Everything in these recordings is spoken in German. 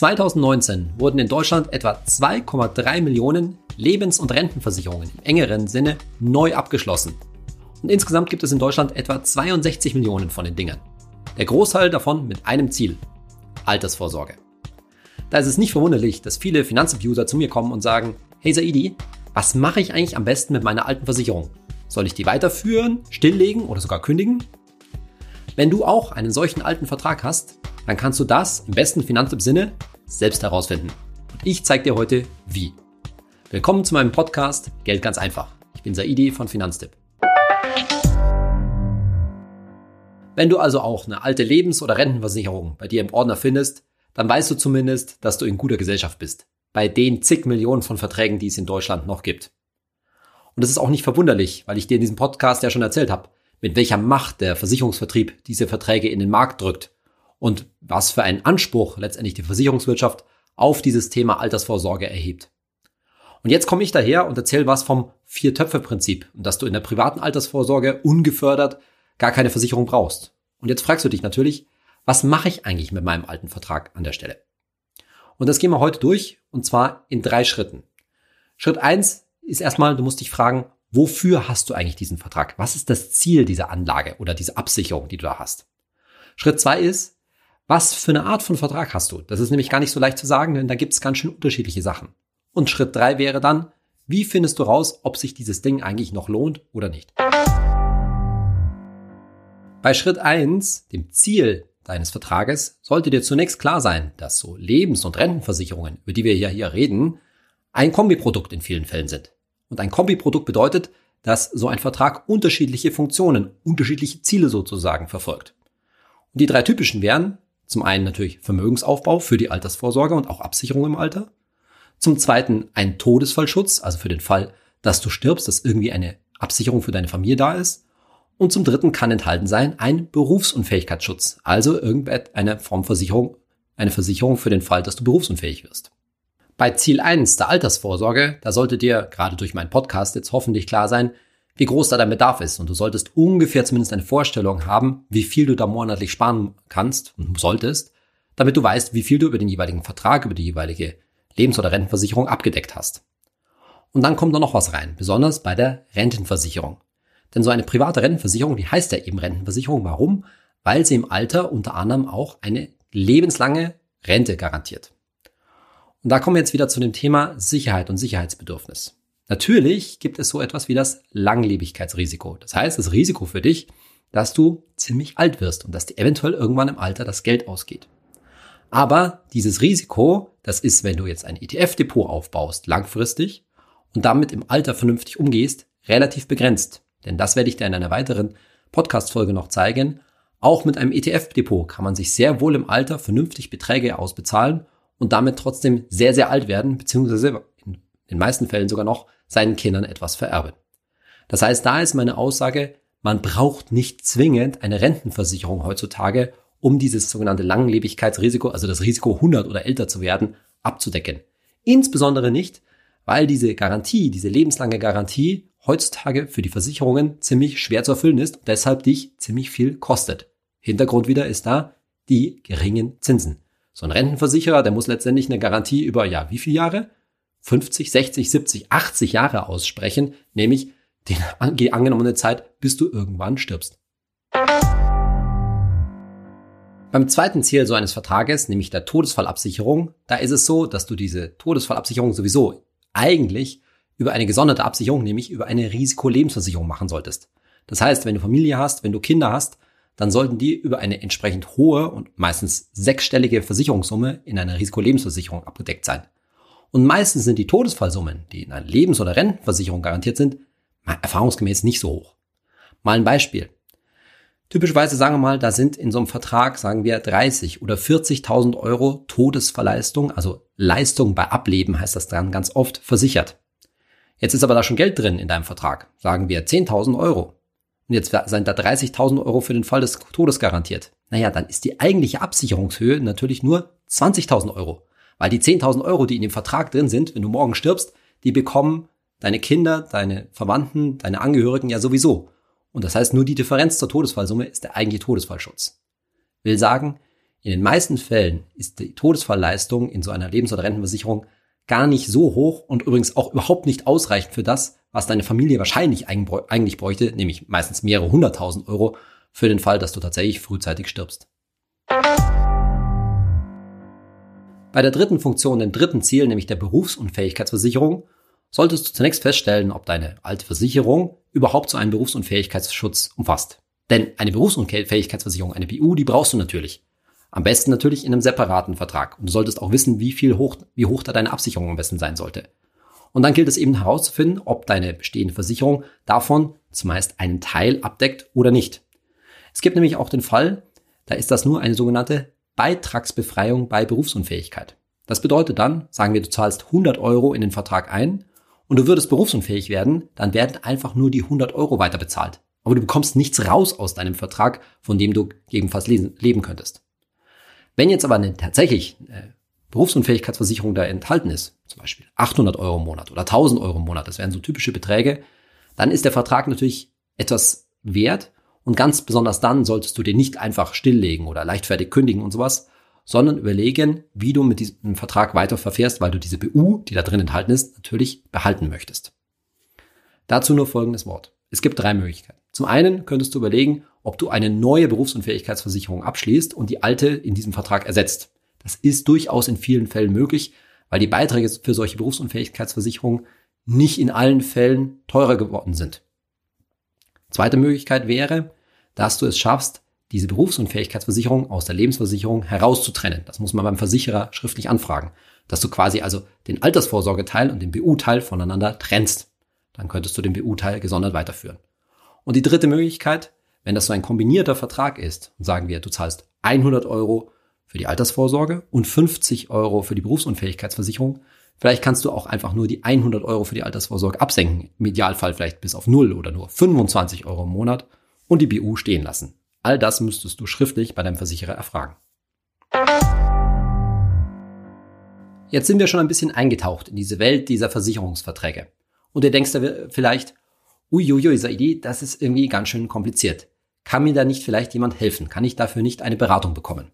2019 wurden in Deutschland etwa 2,3 Millionen Lebens- und Rentenversicherungen im engeren Sinne neu abgeschlossen. Und insgesamt gibt es in Deutschland etwa 62 Millionen von den Dingern. Der Großteil davon mit einem Ziel. Altersvorsorge. Da ist es nicht verwunderlich, dass viele Finanzabuser zu mir kommen und sagen, hey Saidi, was mache ich eigentlich am besten mit meiner alten Versicherung? Soll ich die weiterführen, stilllegen oder sogar kündigen? Wenn du auch einen solchen alten Vertrag hast, dann kannst du das im besten Finanztipp-Sinne selbst herausfinden. Und ich zeige dir heute wie. Willkommen zu meinem Podcast Geld ganz einfach. Ich bin Saidi von Finanztipp. Wenn du also auch eine alte Lebens- oder Rentenversicherung bei dir im Ordner findest, dann weißt du zumindest, dass du in guter Gesellschaft bist. Bei den zig Millionen von Verträgen, die es in Deutschland noch gibt. Und das ist auch nicht verwunderlich, weil ich dir in diesem Podcast ja schon erzählt habe, mit welcher Macht der Versicherungsvertrieb diese Verträge in den Markt drückt und was für einen Anspruch letztendlich die Versicherungswirtschaft auf dieses Thema Altersvorsorge erhebt. Und jetzt komme ich daher und erzähle was vom Vier-Töpfe-Prinzip und dass du in der privaten Altersvorsorge ungefördert gar keine Versicherung brauchst. Und jetzt fragst du dich natürlich, was mache ich eigentlich mit meinem alten Vertrag an der Stelle? Und das gehen wir heute durch und zwar in drei Schritten. Schritt eins ist erstmal, du musst dich fragen, wofür hast du eigentlich diesen Vertrag? Was ist das Ziel dieser Anlage oder dieser Absicherung, die du da hast? Schritt zwei ist, was für eine Art von Vertrag hast du? Das ist nämlich gar nicht so leicht zu sagen, denn da gibt es ganz schön unterschiedliche Sachen. Und Schritt drei wäre dann, wie findest du raus, ob sich dieses Ding eigentlich noch lohnt oder nicht? Bei Schritt eins, dem Ziel deines Vertrages, sollte dir zunächst klar sein, dass so Lebens- und Rentenversicherungen, über die wir ja hier reden, ein Kombiprodukt in vielen Fällen sind. Und ein Kombiprodukt bedeutet, dass so ein Vertrag unterschiedliche Funktionen, unterschiedliche Ziele sozusagen verfolgt. Und die drei typischen wären zum einen natürlich Vermögensaufbau für die Altersvorsorge und auch Absicherung im Alter. Zum zweiten ein Todesfallschutz, also für den Fall, dass du stirbst, dass irgendwie eine Absicherung für deine Familie da ist. Und zum dritten kann enthalten sein ein Berufsunfähigkeitsschutz, also irgendeine Form Versicherung, eine Versicherung für den Fall, dass du berufsunfähig wirst. Bei Ziel 1 der Altersvorsorge, da sollte dir gerade durch meinen Podcast jetzt hoffentlich klar sein, wie groß da dein Bedarf ist. Und du solltest ungefähr zumindest eine Vorstellung haben, wie viel du da monatlich sparen kannst und solltest, damit du weißt, wie viel du über den jeweiligen Vertrag, über die jeweilige Lebens- oder Rentenversicherung abgedeckt hast. Und dann kommt da noch was rein, besonders bei der Rentenversicherung. Denn so eine private Rentenversicherung, die heißt ja eben Rentenversicherung. Warum? Weil sie im Alter unter anderem auch eine lebenslange Rente garantiert. Und da kommen wir jetzt wieder zu dem Thema Sicherheit und Sicherheitsbedürfnis. Natürlich gibt es so etwas wie das Langlebigkeitsrisiko. Das heißt, das Risiko für dich, dass du ziemlich alt wirst und dass dir eventuell irgendwann im Alter das Geld ausgeht. Aber dieses Risiko, das ist, wenn du jetzt ein ETF-Depot aufbaust, langfristig und damit im Alter vernünftig umgehst, relativ begrenzt. Denn das werde ich dir in einer weiteren Podcast-Folge noch zeigen. Auch mit einem ETF-Depot kann man sich sehr wohl im Alter vernünftig Beträge ausbezahlen und damit trotzdem sehr, sehr alt werden, beziehungsweise in den meisten Fällen sogar noch seinen Kindern etwas vererben. Das heißt, da ist meine Aussage, man braucht nicht zwingend eine Rentenversicherung heutzutage, um dieses sogenannte Langlebigkeitsrisiko, also das Risiko 100 oder älter zu werden, abzudecken. Insbesondere nicht, weil diese Garantie, diese lebenslange Garantie heutzutage für die Versicherungen ziemlich schwer zu erfüllen ist und deshalb dich ziemlich viel kostet. Hintergrund wieder ist da die geringen Zinsen. So ein Rentenversicherer, der muss letztendlich eine Garantie über, ja, wie viele Jahre? 50, 60, 70, 80 Jahre aussprechen, nämlich die angenommene Zeit, bis du irgendwann stirbst. Beim zweiten Ziel so eines Vertrages, nämlich der Todesfallabsicherung, da ist es so, dass du diese Todesfallabsicherung sowieso eigentlich über eine gesonderte Absicherung, nämlich über eine Risikolebensversicherung machen solltest. Das heißt, wenn du Familie hast, wenn du Kinder hast, dann sollten die über eine entsprechend hohe und meistens sechsstellige Versicherungssumme in einer Risikolebensversicherung abgedeckt sein. Und meistens sind die Todesfallsummen, die in einer Lebens- oder Rentenversicherung garantiert sind, erfahrungsgemäß nicht so hoch. Mal ein Beispiel. Typischerweise sagen wir mal, da sind in so einem Vertrag, sagen wir, 30 oder 40.000 Euro Todesverleistung, also Leistung bei Ableben heißt das dann ganz oft, versichert. Jetzt ist aber da schon Geld drin in deinem Vertrag, sagen wir 10.000 Euro. Und jetzt sind da 30.000 Euro für den Fall des Todes garantiert. Naja, dann ist die eigentliche Absicherungshöhe natürlich nur 20.000 Euro. Weil die 10.000 Euro, die in dem Vertrag drin sind, wenn du morgen stirbst, die bekommen deine Kinder, deine Verwandten, deine Angehörigen ja sowieso. Und das heißt, nur die Differenz zur Todesfallsumme ist der eigentliche Todesfallschutz. Will sagen, in den meisten Fällen ist die Todesfallleistung in so einer Lebens- oder Rentenversicherung gar nicht so hoch und übrigens auch überhaupt nicht ausreichend für das, was deine Familie wahrscheinlich eigentlich bräuchte, nämlich meistens mehrere hunderttausend Euro für den Fall, dass du tatsächlich frühzeitig stirbst. Bei der dritten Funktion, dem dritten Ziel, nämlich der Berufsunfähigkeitsversicherung, solltest du zunächst feststellen, ob deine alte Versicherung überhaupt so einen Berufsunfähigkeitsschutz umfasst. Denn eine Berufsunfähigkeitsversicherung, eine BU, die brauchst du natürlich. Am besten natürlich in einem separaten Vertrag. Und du solltest auch wissen, wie viel hoch, wie hoch da deine Absicherung am besten sein sollte. Und dann gilt es eben herauszufinden, ob deine bestehende Versicherung davon zumeist einen Teil abdeckt oder nicht. Es gibt nämlich auch den Fall, da ist das nur eine sogenannte Beitragsbefreiung bei Berufsunfähigkeit. Das bedeutet dann, sagen wir, du zahlst 100 Euro in den Vertrag ein und du würdest berufsunfähig werden, dann werden einfach nur die 100 Euro weiter bezahlt. Aber du bekommst nichts raus aus deinem Vertrag, von dem du gegebenenfalls leben könntest. Wenn jetzt aber eine tatsächlich äh, Berufsunfähigkeitsversicherung da enthalten ist, zum Beispiel 800 Euro im Monat oder 1000 Euro im Monat, das wären so typische Beträge, dann ist der Vertrag natürlich etwas wert und ganz besonders dann solltest du den nicht einfach stilllegen oder leichtfertig kündigen und sowas, sondern überlegen, wie du mit diesem Vertrag weiter verfährst, weil du diese BU, die da drin enthalten ist, natürlich behalten möchtest. Dazu nur folgendes Wort. Es gibt drei Möglichkeiten. Zum einen könntest du überlegen, ob du eine neue Berufsunfähigkeitsversicherung abschließt und die alte in diesem Vertrag ersetzt. Das ist durchaus in vielen Fällen möglich, weil die Beiträge für solche Berufsunfähigkeitsversicherungen nicht in allen Fällen teurer geworden sind. Zweite Möglichkeit wäre, dass du es schaffst, diese Berufsunfähigkeitsversicherung aus der Lebensversicherung herauszutrennen. Das muss man beim Versicherer schriftlich anfragen. Dass du quasi also den Altersvorsorgeteil und den BU-Teil voneinander trennst. Dann könntest du den BU-Teil gesondert weiterführen. Und die dritte Möglichkeit, wenn das so ein kombinierter Vertrag ist, und sagen wir, du zahlst 100 Euro für die Altersvorsorge und 50 Euro für die Berufsunfähigkeitsversicherung, vielleicht kannst du auch einfach nur die 100 Euro für die Altersvorsorge absenken, im Idealfall vielleicht bis auf null oder nur 25 Euro im Monat und die BU stehen lassen. All das müsstest du schriftlich bei deinem Versicherer erfragen. Jetzt sind wir schon ein bisschen eingetaucht in diese Welt dieser Versicherungsverträge. Und du denkst da vielleicht, uiuiui, Saidi, das ist irgendwie ganz schön kompliziert. Kann mir da nicht vielleicht jemand helfen? Kann ich dafür nicht eine Beratung bekommen?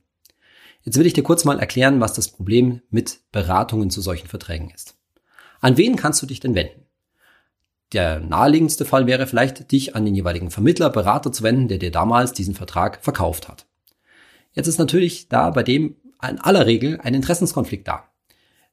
Jetzt will ich dir kurz mal erklären, was das Problem mit Beratungen zu solchen Verträgen ist. An wen kannst du dich denn wenden? Der naheliegendste Fall wäre vielleicht, dich an den jeweiligen Vermittler, Berater zu wenden, der dir damals diesen Vertrag verkauft hat. Jetzt ist natürlich da bei dem in aller Regel ein Interessenskonflikt da.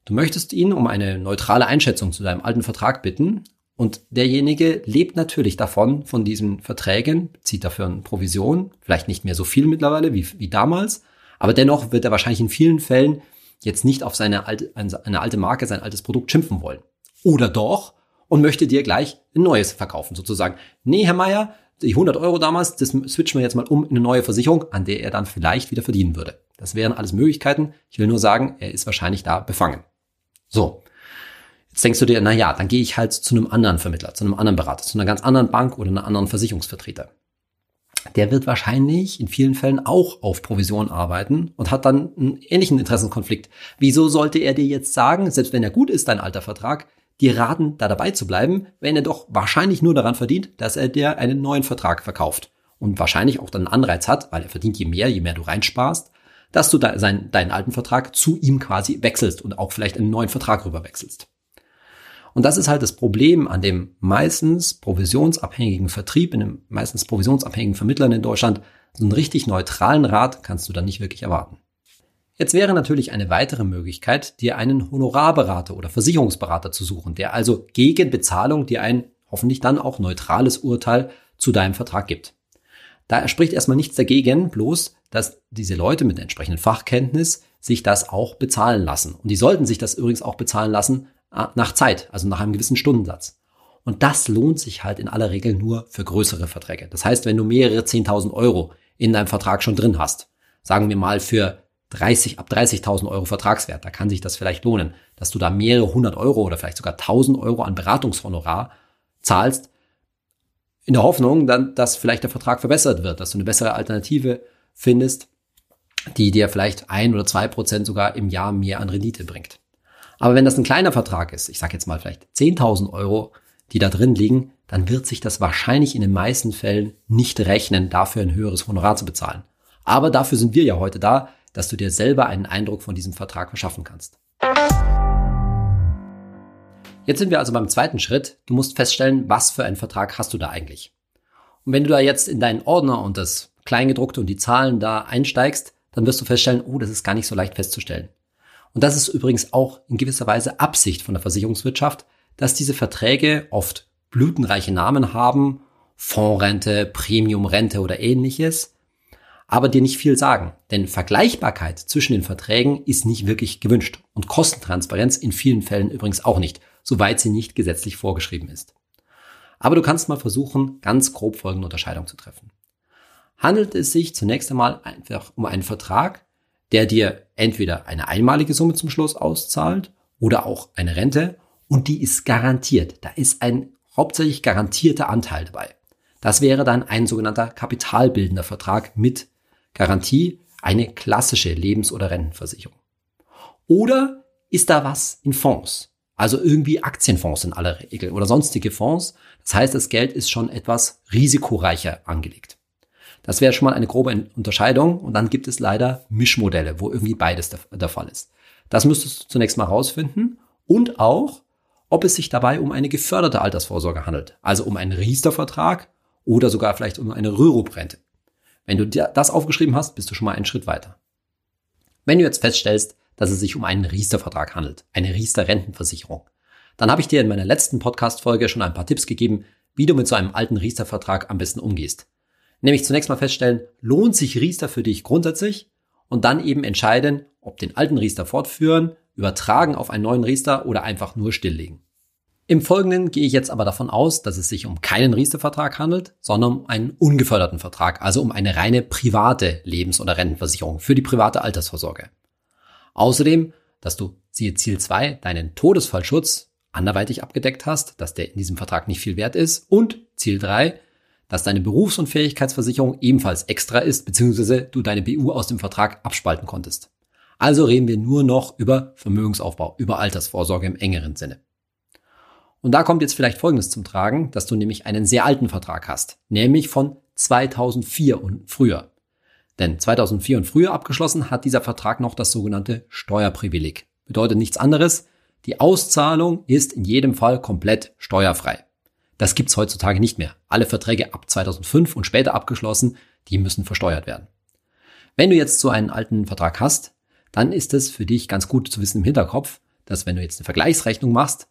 Du möchtest ihn um eine neutrale Einschätzung zu deinem alten Vertrag bitten und derjenige lebt natürlich davon, von diesen Verträgen, zieht dafür eine Provision, vielleicht nicht mehr so viel mittlerweile wie, wie damals, aber dennoch wird er wahrscheinlich in vielen Fällen jetzt nicht auf seine alte, eine alte Marke, sein altes Produkt schimpfen wollen. Oder doch, und möchte dir gleich ein neues verkaufen, sozusagen. Nee, Herr Meier, die 100 Euro damals, das switchen wir jetzt mal um in eine neue Versicherung, an der er dann vielleicht wieder verdienen würde. Das wären alles Möglichkeiten. Ich will nur sagen, er ist wahrscheinlich da befangen. So. Jetzt denkst du dir, na ja, dann gehe ich halt zu einem anderen Vermittler, zu einem anderen Berater, zu einer ganz anderen Bank oder einer anderen Versicherungsvertreter. Der wird wahrscheinlich in vielen Fällen auch auf Provision arbeiten und hat dann einen ähnlichen Interessenkonflikt. Wieso sollte er dir jetzt sagen, selbst wenn er gut ist, dein alter Vertrag, dir raten, da dabei zu bleiben, wenn er doch wahrscheinlich nur daran verdient, dass er dir einen neuen Vertrag verkauft. Und wahrscheinlich auch dann einen Anreiz hat, weil er verdient je mehr, je mehr du reinsparst, dass du da seinen, deinen alten Vertrag zu ihm quasi wechselst und auch vielleicht einen neuen Vertrag rüber wechselst. Und das ist halt das Problem an dem meistens provisionsabhängigen Vertrieb, in dem meistens provisionsabhängigen Vermittlern in Deutschland. So einen richtig neutralen Rat kannst du dann nicht wirklich erwarten. Jetzt wäre natürlich eine weitere Möglichkeit, dir einen Honorarberater oder Versicherungsberater zu suchen, der also gegen Bezahlung dir ein hoffentlich dann auch neutrales Urteil zu deinem Vertrag gibt. Da spricht erstmal nichts dagegen, bloß, dass diese Leute mit entsprechenden Fachkenntnis sich das auch bezahlen lassen. Und die sollten sich das übrigens auch bezahlen lassen nach Zeit, also nach einem gewissen Stundensatz. Und das lohnt sich halt in aller Regel nur für größere Verträge. Das heißt, wenn du mehrere 10.000 Euro in deinem Vertrag schon drin hast, sagen wir mal für 30, ab 30.000 Euro Vertragswert, da kann sich das vielleicht lohnen, dass du da mehrere hundert Euro oder vielleicht sogar 1000 Euro an Beratungshonorar zahlst, in der Hoffnung dann, dass vielleicht der Vertrag verbessert wird, dass du eine bessere Alternative findest, die dir vielleicht ein oder zwei Prozent sogar im Jahr mehr an Rendite bringt. Aber wenn das ein kleiner Vertrag ist, ich sage jetzt mal vielleicht 10.000 Euro, die da drin liegen, dann wird sich das wahrscheinlich in den meisten Fällen nicht rechnen, dafür ein höheres Honorar zu bezahlen. Aber dafür sind wir ja heute da, dass du dir selber einen Eindruck von diesem Vertrag verschaffen kannst. Jetzt sind wir also beim zweiten Schritt. Du musst feststellen, was für einen Vertrag hast du da eigentlich. Und wenn du da jetzt in deinen Ordner und das Kleingedruckte und die Zahlen da einsteigst, dann wirst du feststellen, oh, das ist gar nicht so leicht festzustellen. Und das ist übrigens auch in gewisser Weise Absicht von der Versicherungswirtschaft, dass diese Verträge oft blütenreiche Namen haben, Fondsrente, Premiumrente oder ähnliches, aber dir nicht viel sagen. Denn Vergleichbarkeit zwischen den Verträgen ist nicht wirklich gewünscht und Kostentransparenz in vielen Fällen übrigens auch nicht soweit sie nicht gesetzlich vorgeschrieben ist. Aber du kannst mal versuchen, ganz grob folgende Unterscheidung zu treffen. Handelt es sich zunächst einmal einfach um einen Vertrag, der dir entweder eine einmalige Summe zum Schluss auszahlt oder auch eine Rente und die ist garantiert. Da ist ein hauptsächlich garantierter Anteil dabei. Das wäre dann ein sogenannter kapitalbildender Vertrag mit Garantie, eine klassische Lebens- oder Rentenversicherung. Oder ist da was in Fonds? Also irgendwie Aktienfonds in aller Regel oder sonstige Fonds. Das heißt, das Geld ist schon etwas risikoreicher angelegt. Das wäre schon mal eine grobe Unterscheidung. Und dann gibt es leider Mischmodelle, wo irgendwie beides der, der Fall ist. Das müsstest du zunächst mal rausfinden. Und auch, ob es sich dabei um eine geförderte Altersvorsorge handelt. Also um einen Riester-Vertrag oder sogar vielleicht um eine Rürup-Rente. Wenn du das aufgeschrieben hast, bist du schon mal einen Schritt weiter. Wenn du jetzt feststellst, dass es sich um einen Riester-Vertrag handelt, eine Riester-Rentenversicherung. Dann habe ich dir in meiner letzten Podcast-Folge schon ein paar Tipps gegeben, wie du mit so einem alten Riester-Vertrag am besten umgehst. Nämlich zunächst mal feststellen, lohnt sich Riester für dich grundsätzlich und dann eben entscheiden, ob den alten Riester fortführen, übertragen auf einen neuen Riester oder einfach nur stilllegen. Im Folgenden gehe ich jetzt aber davon aus, dass es sich um keinen Riester-Vertrag handelt, sondern um einen ungeförderten Vertrag, also um eine reine private Lebens- oder Rentenversicherung für die private Altersvorsorge. Außerdem, dass du, siehe Ziel 2, deinen Todesfallschutz anderweitig abgedeckt hast, dass der in diesem Vertrag nicht viel wert ist. Und Ziel 3, dass deine Berufs- und Fähigkeitsversicherung ebenfalls extra ist, beziehungsweise du deine BU aus dem Vertrag abspalten konntest. Also reden wir nur noch über Vermögensaufbau, über Altersvorsorge im engeren Sinne. Und da kommt jetzt vielleicht Folgendes zum Tragen, dass du nämlich einen sehr alten Vertrag hast, nämlich von 2004 und früher. Denn 2004 und früher abgeschlossen hat dieser Vertrag noch das sogenannte Steuerprivileg. Bedeutet nichts anderes, die Auszahlung ist in jedem Fall komplett steuerfrei. Das gibt's heutzutage nicht mehr. Alle Verträge ab 2005 und später abgeschlossen, die müssen versteuert werden. Wenn du jetzt so einen alten Vertrag hast, dann ist es für dich ganz gut zu wissen im Hinterkopf, dass wenn du jetzt eine Vergleichsrechnung machst,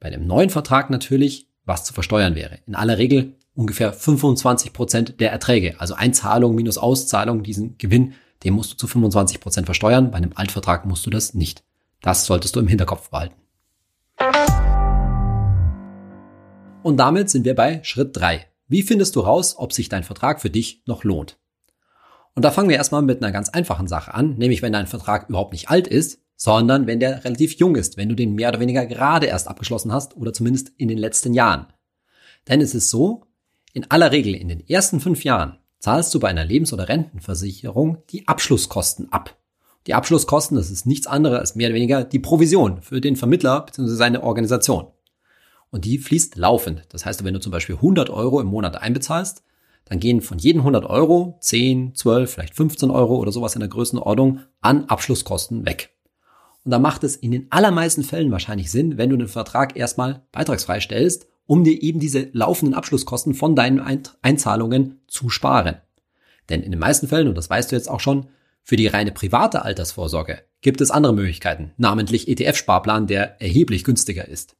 bei dem neuen Vertrag natürlich was zu versteuern wäre. In aller Regel ungefähr 25 Prozent der Erträge. Also Einzahlung minus Auszahlung, diesen Gewinn, den musst du zu 25 Prozent versteuern. Bei einem Altvertrag musst du das nicht. Das solltest du im Hinterkopf behalten. Und damit sind wir bei Schritt drei. Wie findest du raus, ob sich dein Vertrag für dich noch lohnt? Und da fangen wir erstmal mit einer ganz einfachen Sache an, nämlich wenn dein Vertrag überhaupt nicht alt ist, sondern wenn der relativ jung ist, wenn du den mehr oder weniger gerade erst abgeschlossen hast oder zumindest in den letzten Jahren. Denn es ist so, in aller Regel in den ersten fünf Jahren zahlst du bei einer Lebens- oder Rentenversicherung die Abschlusskosten ab. Die Abschlusskosten, das ist nichts anderes als mehr oder weniger die Provision für den Vermittler bzw. seine Organisation. Und die fließt laufend. Das heißt, wenn du zum Beispiel 100 Euro im Monat einbezahlst, dann gehen von jeden 100 Euro 10, 12, vielleicht 15 Euro oder sowas in der Größenordnung an Abschlusskosten weg. Und da macht es in den allermeisten Fällen wahrscheinlich Sinn, wenn du den Vertrag erstmal beitragsfrei stellst um dir eben diese laufenden Abschlusskosten von deinen Einzahlungen zu sparen. Denn in den meisten Fällen, und das weißt du jetzt auch schon, für die reine private Altersvorsorge gibt es andere Möglichkeiten, namentlich ETF-Sparplan, der erheblich günstiger ist.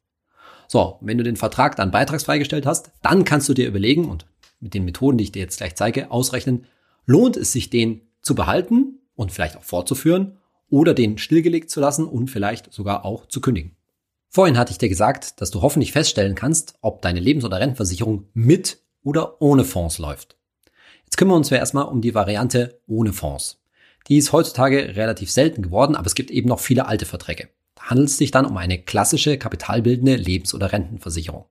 So, wenn du den Vertrag dann beitragsfrei gestellt hast, dann kannst du dir überlegen und mit den Methoden, die ich dir jetzt gleich zeige, ausrechnen, lohnt es sich, den zu behalten und vielleicht auch fortzuführen oder den stillgelegt zu lassen und vielleicht sogar auch zu kündigen. Vorhin hatte ich dir gesagt, dass du hoffentlich feststellen kannst, ob deine Lebens- oder Rentenversicherung mit oder ohne Fonds läuft. Jetzt kümmern wir uns erstmal um die Variante ohne Fonds. Die ist heutzutage relativ selten geworden, aber es gibt eben noch viele alte Verträge. Handelt es sich dann um eine klassische kapitalbildende Lebens- oder Rentenversicherung.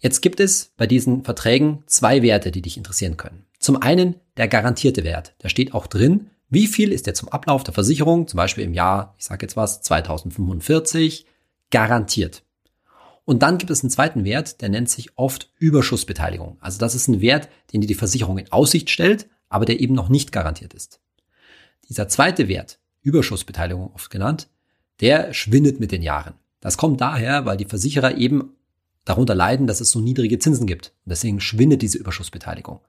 Jetzt gibt es bei diesen Verträgen zwei Werte, die dich interessieren können. Zum einen der garantierte Wert. Da steht auch drin, wie viel ist der zum Ablauf der Versicherung, zum Beispiel im Jahr, ich sage jetzt was, 2045, garantiert. Und dann gibt es einen zweiten Wert, der nennt sich oft Überschussbeteiligung. Also das ist ein Wert, den dir die Versicherung in Aussicht stellt, aber der eben noch nicht garantiert ist. dieser zweite Wert, Überschussbeteiligung oft genannt, der schwindet mit den Jahren. Das kommt daher, weil die Versicherer eben darunter leiden, dass es so niedrige Zinsen gibt. Und deswegen schwindet diese Überschussbeteiligung.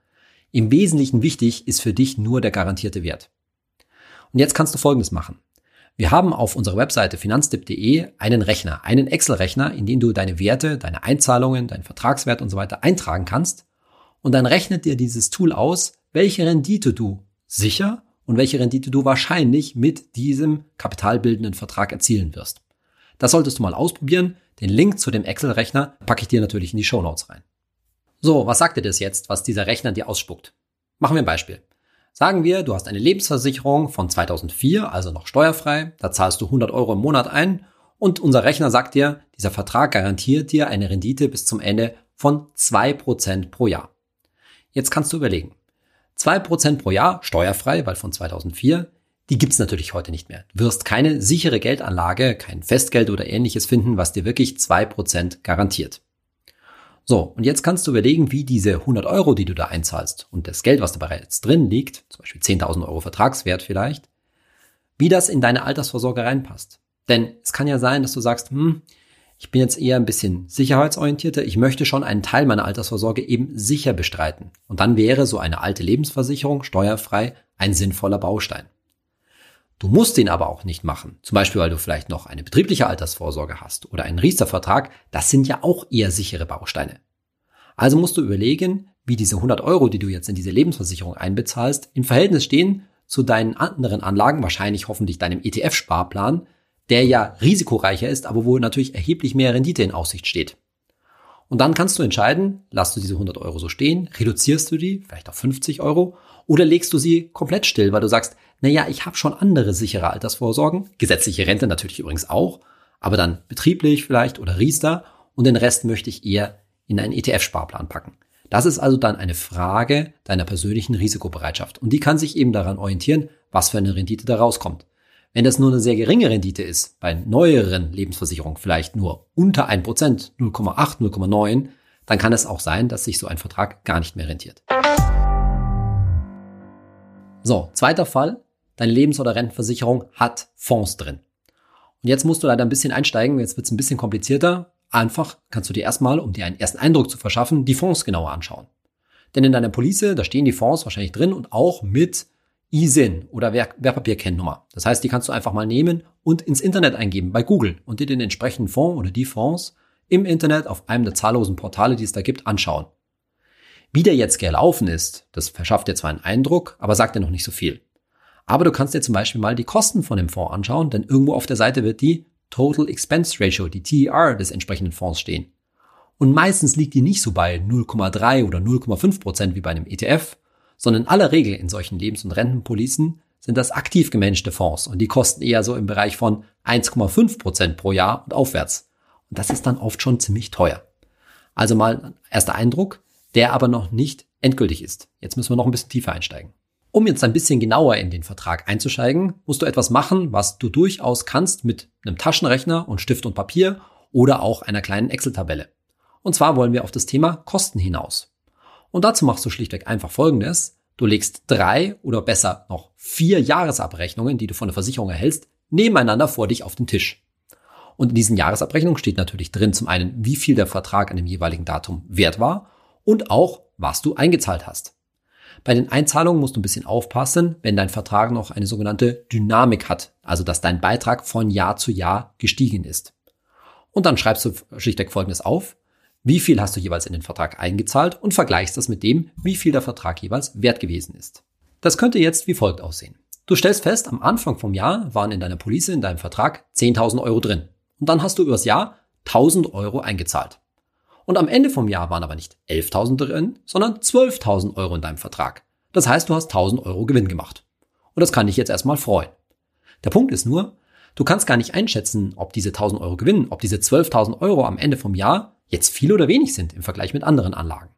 Im Wesentlichen wichtig ist für dich nur der garantierte Wert. Und jetzt kannst du Folgendes machen. Wir haben auf unserer Webseite finanztipp.de einen Rechner, einen Excel-Rechner, in den du deine Werte, deine Einzahlungen, deinen Vertragswert und so weiter eintragen kannst. Und dann rechnet dir dieses Tool aus, welche Rendite du sicher und welche Rendite du wahrscheinlich mit diesem kapitalbildenden Vertrag erzielen wirst. Das solltest du mal ausprobieren. Den Link zu dem Excel-Rechner packe ich dir natürlich in die Show Notes rein. So, was sagt dir das jetzt, was dieser Rechner dir ausspuckt? Machen wir ein Beispiel. Sagen wir, du hast eine Lebensversicherung von 2004, also noch steuerfrei, da zahlst du 100 Euro im Monat ein und unser Rechner sagt dir, dieser Vertrag garantiert dir eine Rendite bis zum Ende von 2% pro Jahr. Jetzt kannst du überlegen, 2% pro Jahr, steuerfrei, weil von 2004, die gibt's natürlich heute nicht mehr. Du wirst keine sichere Geldanlage, kein Festgeld oder ähnliches finden, was dir wirklich 2% garantiert. So, und jetzt kannst du überlegen, wie diese 100 Euro, die du da einzahlst und das Geld, was da bereits drin liegt, zum Beispiel 10.000 Euro Vertragswert vielleicht, wie das in deine Altersvorsorge reinpasst. Denn es kann ja sein, dass du sagst, hm, ich bin jetzt eher ein bisschen sicherheitsorientierter. Ich möchte schon einen Teil meiner Altersvorsorge eben sicher bestreiten. Und dann wäre so eine alte Lebensversicherung steuerfrei ein sinnvoller Baustein. Du musst den aber auch nicht machen. Zum Beispiel, weil du vielleicht noch eine betriebliche Altersvorsorge hast oder einen Riester-Vertrag. Das sind ja auch eher sichere Bausteine. Also musst du überlegen, wie diese 100 Euro, die du jetzt in diese Lebensversicherung einbezahlst, im Verhältnis stehen zu deinen anderen Anlagen, wahrscheinlich hoffentlich deinem ETF-Sparplan, der ja risikoreicher ist, aber wo natürlich erheblich mehr Rendite in Aussicht steht. Und dann kannst du entscheiden, lässt du diese 100 Euro so stehen, reduzierst du die, vielleicht auf 50 Euro, oder legst du sie komplett still, weil du sagst, naja, ich habe schon andere sichere Altersvorsorgen, gesetzliche Rente natürlich übrigens auch, aber dann betrieblich vielleicht oder Riester und den Rest möchte ich eher in einen ETF-Sparplan packen. Das ist also dann eine Frage deiner persönlichen Risikobereitschaft und die kann sich eben daran orientieren, was für eine Rendite da rauskommt. Wenn das nur eine sehr geringe Rendite ist, bei neueren Lebensversicherungen vielleicht nur unter 1%, 0,8, 0,9, dann kann es auch sein, dass sich so ein Vertrag gar nicht mehr rentiert. So, zweiter Fall. Deine Lebens- oder Rentenversicherung hat Fonds drin. Und jetzt musst du leider ein bisschen einsteigen, jetzt wird es ein bisschen komplizierter. Einfach kannst du dir erstmal, um dir einen ersten Eindruck zu verschaffen, die Fonds genauer anschauen. Denn in deiner Police, da stehen die Fonds wahrscheinlich drin und auch mit ISIN oder Wertpapierkennnummer. Das heißt, die kannst du einfach mal nehmen und ins Internet eingeben bei Google und dir den entsprechenden Fonds oder die Fonds im Internet auf einem der zahllosen Portale, die es da gibt, anschauen. Wie der jetzt gelaufen ist, das verschafft dir zwar einen Eindruck, aber sagt dir noch nicht so viel. Aber du kannst dir zum Beispiel mal die Kosten von dem Fonds anschauen, denn irgendwo auf der Seite wird die Total Expense Ratio, die TER des entsprechenden Fonds stehen. Und meistens liegt die nicht so bei 0,3 oder 0,5 Prozent wie bei einem ETF, sondern in aller Regel in solchen Lebens- und Rentenpolicen sind das aktiv gemanagte Fonds und die kosten eher so im Bereich von 1,5 Prozent pro Jahr und aufwärts. Und das ist dann oft schon ziemlich teuer. Also mal erster Eindruck, der aber noch nicht endgültig ist. Jetzt müssen wir noch ein bisschen tiefer einsteigen. Um jetzt ein bisschen genauer in den Vertrag einzusteigen, musst du etwas machen, was du durchaus kannst mit einem Taschenrechner und Stift und Papier oder auch einer kleinen Excel-Tabelle. Und zwar wollen wir auf das Thema Kosten hinaus. Und dazu machst du schlichtweg einfach Folgendes. Du legst drei oder besser noch vier Jahresabrechnungen, die du von der Versicherung erhältst, nebeneinander vor dich auf den Tisch. Und in diesen Jahresabrechnungen steht natürlich drin zum einen, wie viel der Vertrag an dem jeweiligen Datum wert war und auch, was du eingezahlt hast. Bei den Einzahlungen musst du ein bisschen aufpassen, wenn dein Vertrag noch eine sogenannte Dynamik hat, also dass dein Beitrag von Jahr zu Jahr gestiegen ist. Und dann schreibst du schlichtweg Folgendes auf wie viel hast du jeweils in den Vertrag eingezahlt und vergleichst das mit dem, wie viel der Vertrag jeweils wert gewesen ist. Das könnte jetzt wie folgt aussehen. Du stellst fest, am Anfang vom Jahr waren in deiner Police, in deinem Vertrag 10.000 Euro drin. Und dann hast du übers Jahr 1.000 Euro eingezahlt. Und am Ende vom Jahr waren aber nicht 11.000 drin, sondern 12.000 Euro in deinem Vertrag. Das heißt, du hast 1.000 Euro Gewinn gemacht. Und das kann dich jetzt erstmal freuen. Der Punkt ist nur, du kannst gar nicht einschätzen, ob diese 1.000 Euro Gewinn, ob diese 12.000 Euro am Ende vom Jahr jetzt viel oder wenig sind im Vergleich mit anderen Anlagen.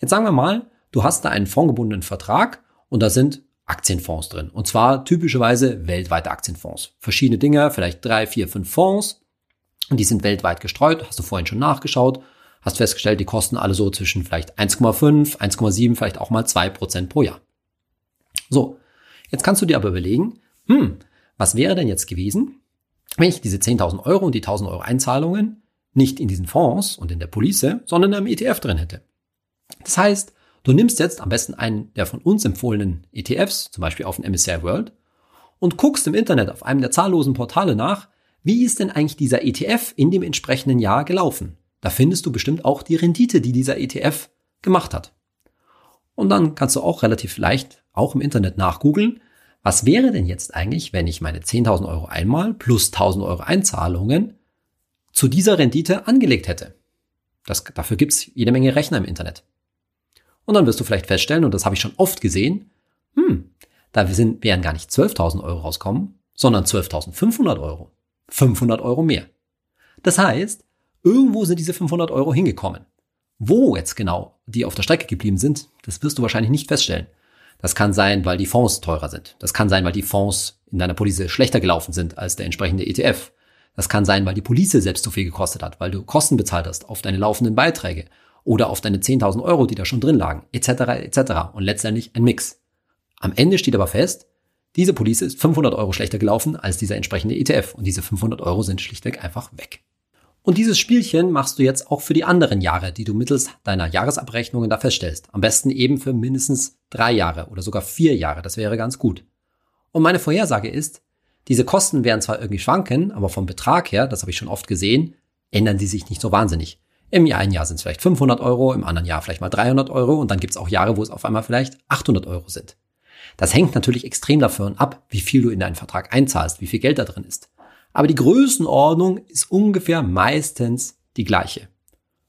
Jetzt sagen wir mal, du hast da einen fondgebundenen Vertrag und da sind Aktienfonds drin. Und zwar typischerweise weltweite Aktienfonds. Verschiedene Dinge, vielleicht drei, vier, fünf Fonds. Und die sind weltweit gestreut. Hast du vorhin schon nachgeschaut. Hast festgestellt, die kosten alle so zwischen vielleicht 1,5, 1,7, vielleicht auch mal zwei Prozent pro Jahr. So. Jetzt kannst du dir aber überlegen, hm, was wäre denn jetzt gewesen, wenn ich diese 10.000 Euro und die 1.000 Euro Einzahlungen nicht in diesen Fonds und in der Police, sondern im ETF drin hätte. Das heißt, du nimmst jetzt am besten einen der von uns empfohlenen ETFs, zum Beispiel auf den MSCI World, und guckst im Internet auf einem der zahllosen Portale nach, wie ist denn eigentlich dieser ETF in dem entsprechenden Jahr gelaufen? Da findest du bestimmt auch die Rendite, die dieser ETF gemacht hat. Und dann kannst du auch relativ leicht auch im Internet nachgoogeln, was wäre denn jetzt eigentlich, wenn ich meine 10.000 Euro einmal plus 1.000 Euro Einzahlungen zu dieser Rendite angelegt hätte? Das, dafür gibt's jede Menge Rechner im Internet. Und dann wirst du vielleicht feststellen, und das habe ich schon oft gesehen, hm, da sind, wären gar nicht 12.000 Euro rauskommen, sondern 12.500 Euro. 500 Euro mehr. Das heißt, irgendwo sind diese 500 Euro hingekommen. Wo jetzt genau die auf der Strecke geblieben sind, das wirst du wahrscheinlich nicht feststellen. Das kann sein, weil die Fonds teurer sind. Das kann sein, weil die Fonds in deiner Police schlechter gelaufen sind als der entsprechende ETF. Das kann sein, weil die Police selbst zu viel gekostet hat, weil du Kosten bezahlt hast auf deine laufenden Beiträge oder auf deine 10.000 Euro, die da schon drin lagen, etc. etc. Und letztendlich ein Mix. Am Ende steht aber fest, diese Police ist 500 Euro schlechter gelaufen als dieser entsprechende ETF und diese 500 Euro sind schlichtweg einfach weg. Und dieses Spielchen machst du jetzt auch für die anderen Jahre, die du mittels deiner Jahresabrechnungen da feststellst. Am besten eben für mindestens drei Jahre oder sogar vier Jahre. Das wäre ganz gut. Und meine Vorhersage ist, diese Kosten werden zwar irgendwie schwanken, aber vom Betrag her, das habe ich schon oft gesehen, ändern die sich nicht so wahnsinnig. Im einen Jahr sind es vielleicht 500 Euro, im anderen Jahr vielleicht mal 300 Euro und dann gibt es auch Jahre, wo es auf einmal vielleicht 800 Euro sind. Das hängt natürlich extrem davon ab, wie viel du in deinen Vertrag einzahlst, wie viel Geld da drin ist aber die Größenordnung ist ungefähr meistens die gleiche.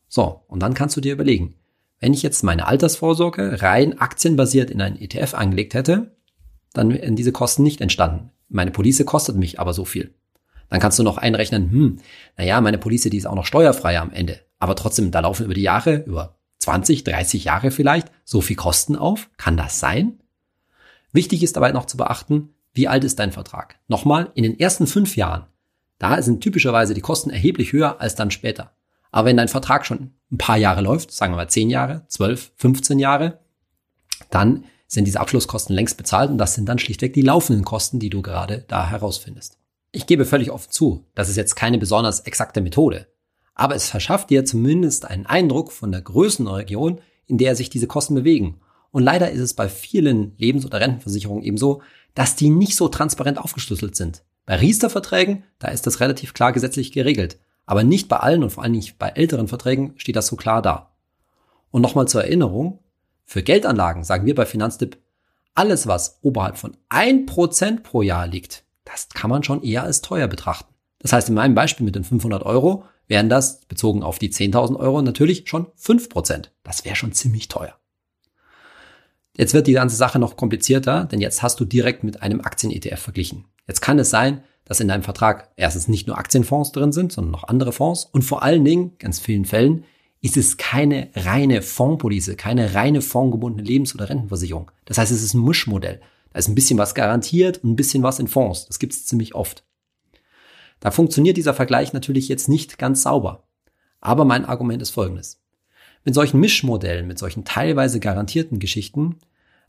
So, und dann kannst du dir überlegen, wenn ich jetzt meine Altersvorsorge rein aktienbasiert in einen ETF angelegt hätte, dann wären diese Kosten nicht entstanden. Meine Police kostet mich aber so viel. Dann kannst du noch einrechnen, hm, naja, meine Police, die ist auch noch steuerfrei am Ende. Aber trotzdem, da laufen über die Jahre, über 20, 30 Jahre vielleicht, so viel Kosten auf. Kann das sein? Wichtig ist dabei noch zu beachten, wie alt ist dein Vertrag? Nochmal, in den ersten fünf Jahren, da sind typischerweise die Kosten erheblich höher als dann später. Aber wenn dein Vertrag schon ein paar Jahre läuft, sagen wir mal zehn Jahre, zwölf, 15 Jahre, dann sind diese Abschlusskosten längst bezahlt und das sind dann schlichtweg die laufenden Kosten, die du gerade da herausfindest. Ich gebe völlig offen zu, das ist jetzt keine besonders exakte Methode, aber es verschafft dir zumindest einen Eindruck von der Größenregion, in der sich diese Kosten bewegen. Und leider ist es bei vielen Lebens- oder Rentenversicherungen eben so, dass die nicht so transparent aufgeschlüsselt sind. Bei Riester-Verträgen, da ist das relativ klar gesetzlich geregelt. Aber nicht bei allen und vor allen Dingen bei älteren Verträgen steht das so klar da. Und nochmal zur Erinnerung, für Geldanlagen sagen wir bei Finanztipp, alles was oberhalb von 1% pro Jahr liegt, das kann man schon eher als teuer betrachten. Das heißt, in meinem Beispiel mit den 500 Euro wären das, bezogen auf die 10.000 Euro, natürlich schon 5%. Das wäre schon ziemlich teuer. Jetzt wird die ganze Sache noch komplizierter, denn jetzt hast du direkt mit einem Aktien-ETF verglichen. Jetzt kann es sein, dass in deinem Vertrag erstens nicht nur Aktienfonds drin sind, sondern noch andere Fonds und vor allen Dingen, ganz vielen Fällen, ist es keine reine Fondspolice, keine reine fondgebundene Lebens- oder Rentenversicherung. Das heißt, es ist ein Mischmodell. Da ist ein bisschen was garantiert und ein bisschen was in Fonds. Das gibt es ziemlich oft. Da funktioniert dieser Vergleich natürlich jetzt nicht ganz sauber. Aber mein Argument ist folgendes. Mit solchen Mischmodellen, mit solchen teilweise garantierten Geschichten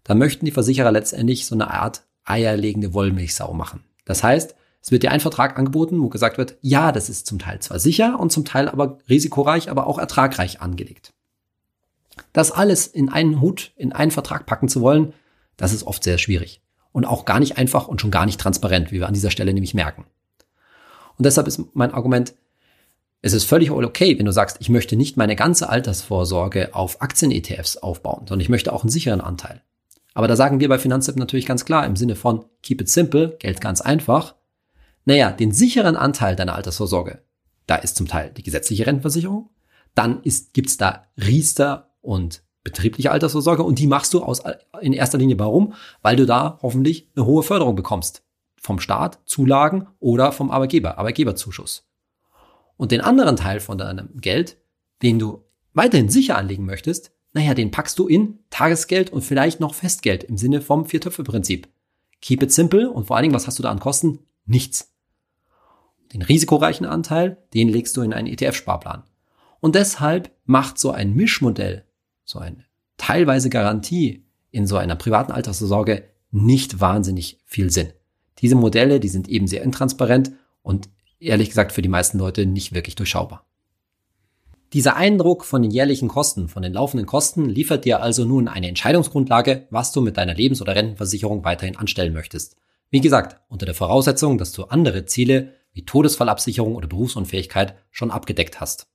da möchten die Versicherer letztendlich so eine Art eierlegende Wollmilchsau machen. Das heißt, es wird dir ein Vertrag angeboten, wo gesagt wird, ja, das ist zum Teil zwar sicher und zum Teil aber risikoreich, aber auch ertragreich angelegt. Das alles in einen Hut, in einen Vertrag packen zu wollen, das ist oft sehr schwierig. Und auch gar nicht einfach und schon gar nicht transparent, wie wir an dieser Stelle nämlich merken. Und deshalb ist mein Argument, es ist völlig okay, wenn du sagst, ich möchte nicht meine ganze Altersvorsorge auf Aktien-ETFs aufbauen, sondern ich möchte auch einen sicheren Anteil. Aber da sagen wir bei Finanztipp natürlich ganz klar im Sinne von keep it simple, Geld ganz einfach. Naja, den sicheren Anteil deiner Altersvorsorge, da ist zum Teil die gesetzliche Rentenversicherung, dann ist, gibt's da Riester und betriebliche Altersvorsorge und die machst du aus, in erster Linie warum? Weil du da hoffentlich eine hohe Förderung bekommst. Vom Staat, Zulagen oder vom Arbeitgeber, Arbeitgeberzuschuss. Und den anderen Teil von deinem Geld, den du weiterhin sicher anlegen möchtest, naja, den packst du in Tagesgeld und vielleicht noch Festgeld im Sinne vom Vier-Töpfe-Prinzip. Keep it simple und vor allen Dingen, was hast du da an Kosten? Nichts. Den risikoreichen Anteil, den legst du in einen ETF-Sparplan. Und deshalb macht so ein Mischmodell, so eine teilweise Garantie in so einer privaten Altersvorsorge nicht wahnsinnig viel Sinn. Diese Modelle, die sind eben sehr intransparent und ehrlich gesagt für die meisten Leute nicht wirklich durchschaubar. Dieser Eindruck von den jährlichen Kosten, von den laufenden Kosten, liefert dir also nun eine Entscheidungsgrundlage, was du mit deiner Lebens- oder Rentenversicherung weiterhin anstellen möchtest. Wie gesagt, unter der Voraussetzung, dass du andere Ziele wie Todesfallabsicherung oder Berufsunfähigkeit schon abgedeckt hast.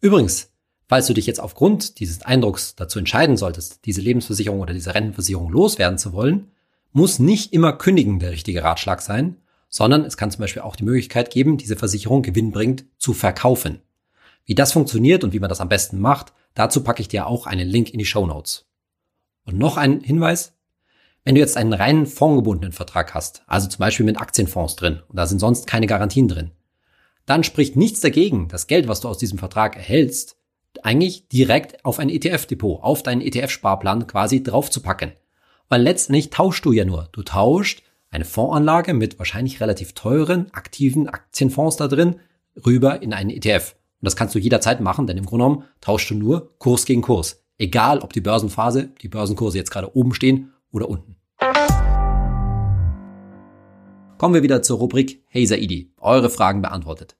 Übrigens, falls du dich jetzt aufgrund dieses Eindrucks dazu entscheiden solltest, diese Lebensversicherung oder diese Rentenversicherung loswerden zu wollen, muss nicht immer kündigen der richtige Ratschlag sein, sondern es kann zum Beispiel auch die Möglichkeit geben, diese Versicherung gewinnbringend zu verkaufen. Wie das funktioniert und wie man das am besten macht, dazu packe ich dir auch einen Link in die Show Notes. Und noch ein Hinweis. Wenn du jetzt einen reinen fondgebundenen Vertrag hast, also zum Beispiel mit Aktienfonds drin, und da sind sonst keine Garantien drin, dann spricht nichts dagegen, das Geld, was du aus diesem Vertrag erhältst, eigentlich direkt auf ein ETF-Depot, auf deinen ETF-Sparplan quasi draufzupacken. Weil letztendlich tauschst du ja nur. Du tauscht eine Fondsanlage mit wahrscheinlich relativ teuren, aktiven Aktienfonds da drin rüber in einen ETF. Und das kannst du jederzeit machen, denn im Grunde genommen tauschst du nur Kurs gegen Kurs. Egal, ob die Börsenphase, die Börsenkurse jetzt gerade oben stehen oder unten. Kommen wir wieder zur Rubrik Hey Saidi, eure Fragen beantwortet.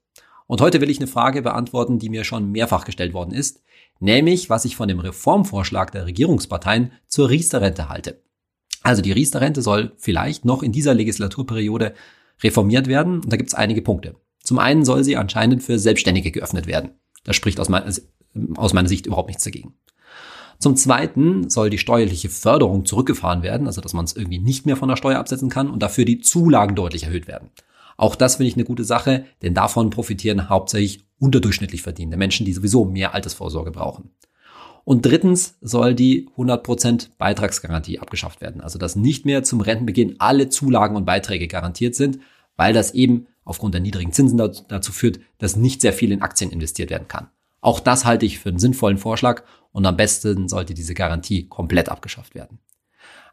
Und heute will ich eine Frage beantworten, die mir schon mehrfach gestellt worden ist, nämlich was ich von dem Reformvorschlag der Regierungsparteien zur Riester-Rente halte. Also die Riester-Rente soll vielleicht noch in dieser Legislaturperiode reformiert werden und da gibt es einige Punkte. Zum einen soll sie anscheinend für Selbstständige geöffnet werden. Das spricht aus meiner, aus meiner Sicht überhaupt nichts dagegen. Zum Zweiten soll die steuerliche Förderung zurückgefahren werden, also dass man es irgendwie nicht mehr von der Steuer absetzen kann und dafür die Zulagen deutlich erhöht werden. Auch das finde ich eine gute Sache, denn davon profitieren hauptsächlich unterdurchschnittlich verdienende Menschen, die sowieso mehr Altersvorsorge brauchen. Und drittens soll die 100% Beitragsgarantie abgeschafft werden, also dass nicht mehr zum Rentenbeginn alle Zulagen und Beiträge garantiert sind, weil das eben aufgrund der niedrigen Zinsen dazu führt, dass nicht sehr viel in Aktien investiert werden kann. Auch das halte ich für einen sinnvollen Vorschlag und am besten sollte diese Garantie komplett abgeschafft werden.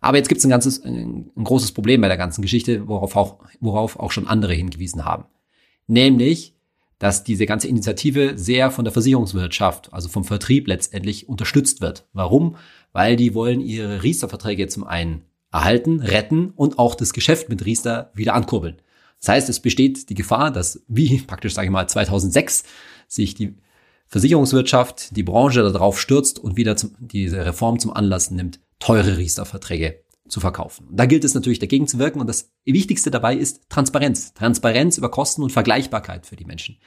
Aber jetzt gibt es ein ganzes, ein großes Problem bei der ganzen Geschichte, worauf auch, worauf auch schon andere hingewiesen haben. Nämlich, dass diese ganze Initiative sehr von der Versicherungswirtschaft, also vom Vertrieb letztendlich unterstützt wird. Warum? Weil die wollen ihre Riester-Verträge zum einen erhalten, retten und auch das Geschäft mit Riester wieder ankurbeln. Das heißt, es besteht die Gefahr, dass wie praktisch, sage ich mal, 2006 sich die Versicherungswirtschaft, die Branche darauf stürzt und wieder zum, diese Reform zum Anlass nimmt, teure Riester-Verträge zu verkaufen. Da gilt es natürlich dagegen zu wirken und das Wichtigste dabei ist Transparenz. Transparenz über Kosten und Vergleichbarkeit für die Menschen.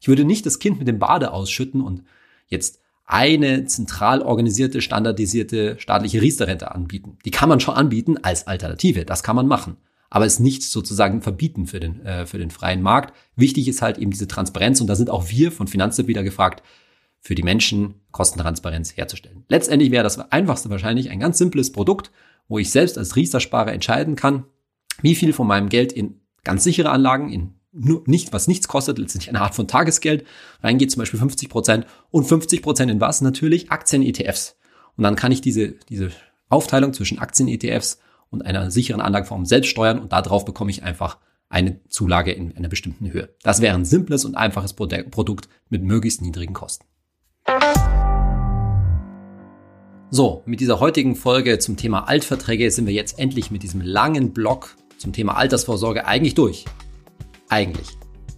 Ich würde nicht das Kind mit dem Bade ausschütten und jetzt eine zentral organisierte, standardisierte staatliche Riester-Rente anbieten. Die kann man schon anbieten als Alternative. Das kann man machen aber es nicht sozusagen verbieten für den, äh, für den freien Markt. Wichtig ist halt eben diese Transparenz und da sind auch wir von Finanztipp wieder gefragt, für die Menschen Kostentransparenz herzustellen. Letztendlich wäre das einfachste wahrscheinlich ein ganz simples Produkt, wo ich selbst als Riester-Sparer entscheiden kann, wie viel von meinem Geld in ganz sichere Anlagen, in nur nicht, was nichts kostet, letztendlich eine Art von Tagesgeld, reingeht zum Beispiel 50 Prozent und 50 Prozent in was? Natürlich Aktien-ETFs. Und dann kann ich diese, diese Aufteilung zwischen Aktien-ETFs und einer sicheren Anlageform selbst steuern und darauf bekomme ich einfach eine Zulage in einer bestimmten Höhe. Das wäre ein simples und einfaches Produkt mit möglichst niedrigen Kosten. So, mit dieser heutigen Folge zum Thema Altverträge sind wir jetzt endlich mit diesem langen Block zum Thema Altersvorsorge eigentlich durch. Eigentlich.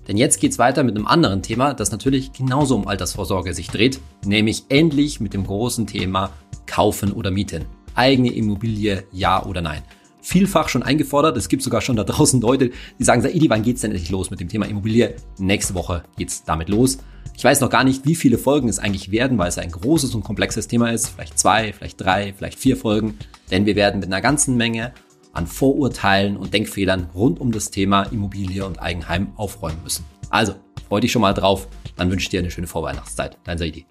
Denn jetzt geht's weiter mit einem anderen Thema, das natürlich genauso um Altersvorsorge sich dreht, nämlich endlich mit dem großen Thema Kaufen oder Mieten eigene Immobilie, ja oder nein? Vielfach schon eingefordert. Es gibt sogar schon da draußen Leute, die sagen, Saidi, wann geht's denn endlich los mit dem Thema Immobilie? Nächste Woche geht's damit los. Ich weiß noch gar nicht, wie viele Folgen es eigentlich werden, weil es ein großes und komplexes Thema ist. Vielleicht zwei, vielleicht drei, vielleicht vier Folgen. Denn wir werden mit einer ganzen Menge an Vorurteilen und Denkfehlern rund um das Thema Immobilie und Eigenheim aufräumen müssen. Also, freu dich schon mal drauf. Dann wünsche ich dir eine schöne Vorweihnachtszeit. Dein Saidi.